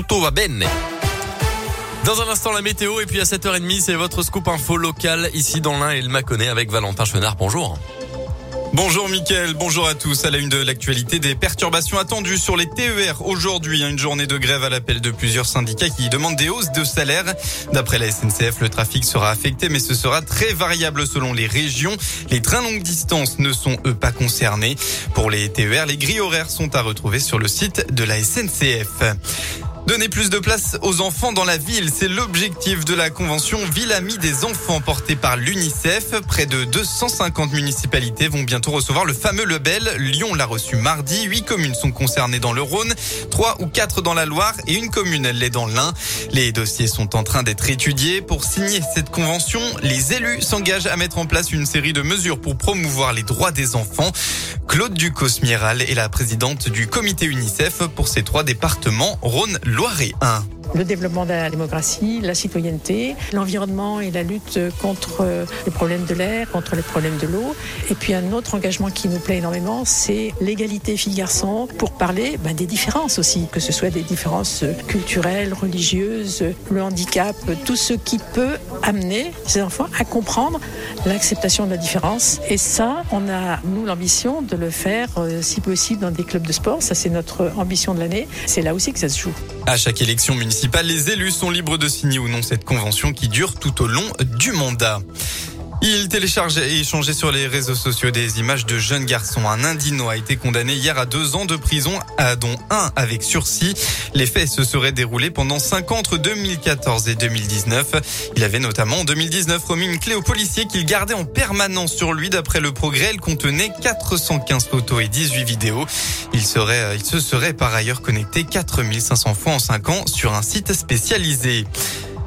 tutto va bene. Dans un instant, la météo et puis à 7h30, c'est votre scoop info local ici dans l'Ain et le Mâconnais avec Valentin Chenard. Bonjour. Bonjour Mickaël, bonjour à tous. À la une de l'actualité, des perturbations attendues sur les TER aujourd'hui. Une journée de grève à l'appel de plusieurs syndicats qui demandent des hausses de salaire. D'après la SNCF, le trafic sera affecté, mais ce sera très variable selon les régions. Les trains longue distance ne sont eux pas concernés. Pour les TER, les grilles horaires sont à retrouver sur le site de la SNCF. Donner plus de place aux enfants dans la ville, c'est l'objectif de la convention Ville Amie des enfants portée par l'UNICEF. Près de 250 municipalités vont bientôt recevoir le fameux label. Lyon l'a reçu mardi. Huit communes sont concernées dans le Rhône, trois ou quatre dans la Loire et une commune l'est dans l'Ain. Les dossiers sont en train d'être étudiés. Pour signer cette convention, les élus s'engagent à mettre en place une série de mesures pour promouvoir les droits des enfants. Claude Ducos-Miral est la présidente du comité UNICEF pour ces trois départements Rhône, Loire et Ain le développement de la démocratie, la citoyenneté, l'environnement et la lutte contre les problèmes de l'air, contre les problèmes de l'eau. Et puis un autre engagement qui nous plaît énormément, c'est l'égalité filles-garçons pour parler ben, des différences aussi, que ce soit des différences culturelles, religieuses, le handicap, tout ce qui peut amener ces enfants à comprendre l'acceptation de la différence. Et ça, on a, nous, l'ambition de le faire, euh, si possible, dans des clubs de sport. Ça, c'est notre ambition de l'année. C'est là aussi que ça se joue. À chaque élection municipale, les élus sont libres de signer ou non cette convention qui dure tout au long du mandat. Il télécharge et échangeait sur les réseaux sociaux des images de jeunes garçons. Un Indino a été condamné hier à deux ans de prison, dont un avec sursis. Les faits se seraient déroulés pendant cinq ans entre 2014 et 2019. Il avait notamment en 2019 remis une clé au policier qu'il gardait en permanence sur lui. D'après le progrès, elle contenait 415 photos et 18 vidéos. Il serait, il se serait par ailleurs connecté 4500 fois en cinq ans sur un site spécialisé.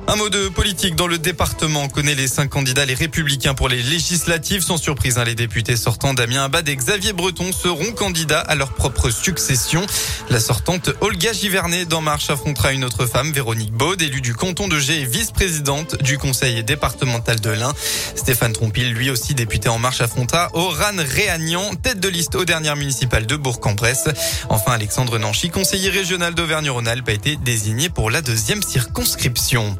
Un mot de politique dans le département. On connaît les cinq candidats, les républicains pour les législatives. Sans surprise, hein, les députés sortants Damien Abad et Xavier Breton seront candidats à leur propre succession. La sortante Olga Givernet d'En Marche affrontera une autre femme, Véronique Baud, élue du canton de G et vice-présidente du conseil départemental de l'Ain. Stéphane Trompil, lui aussi député En Marche, affrontera Oran Réagnan, tête de liste aux dernières municipales de Bourg-en-Bresse. Enfin, Alexandre Nanchy, conseiller régional d'Auvergne-Rhône-Alpes, a été désigné pour la deuxième circonscription.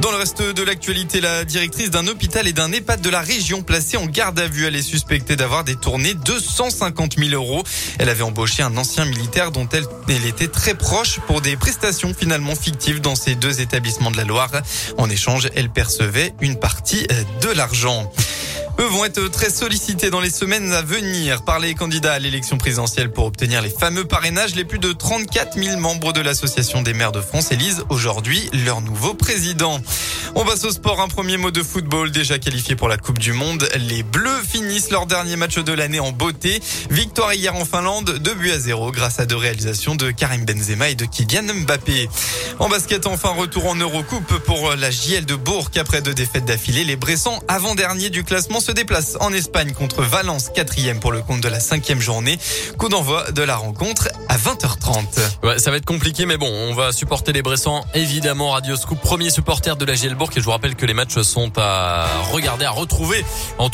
Dans le reste de l'actualité, la directrice d'un hôpital et d'un EHPAD de la région placée en garde à vue. Elle est suspectée d'avoir détourné 250 000 euros. Elle avait embauché un ancien militaire dont elle, elle était très proche pour des prestations finalement fictives dans ces deux établissements de la Loire. En échange, elle percevait une partie de l'argent. Eux vont être très sollicités dans les semaines à venir par les candidats à l'élection présidentielle pour obtenir les fameux parrainages. Les plus de 34 000 membres de l'Association des maires de France élisent aujourd'hui leur nouveau président. On passe au sport. Un premier mot de football déjà qualifié pour la Coupe du Monde. Les Bleus finissent leur dernier match de l'année en beauté. Victoire hier en Finlande, 2 buts à 0 grâce à deux réalisations de Karim Benzema et de Kylian Mbappé. En basket, enfin retour en Eurocoupe pour la JL de Bourg après deux défaites d'affilée. Les Bressans, avant-dernier du classement, se déplace en Espagne contre Valence, quatrième pour le compte de la cinquième journée. Coup d'envoi de la rencontre à 20h30. Ouais, ça va être compliqué, mais bon, on va supporter les Bressans. Évidemment, Radio Scoop, premier supporter de la GL Bourg. Et je vous rappelle que les matchs sont à regarder, à retrouver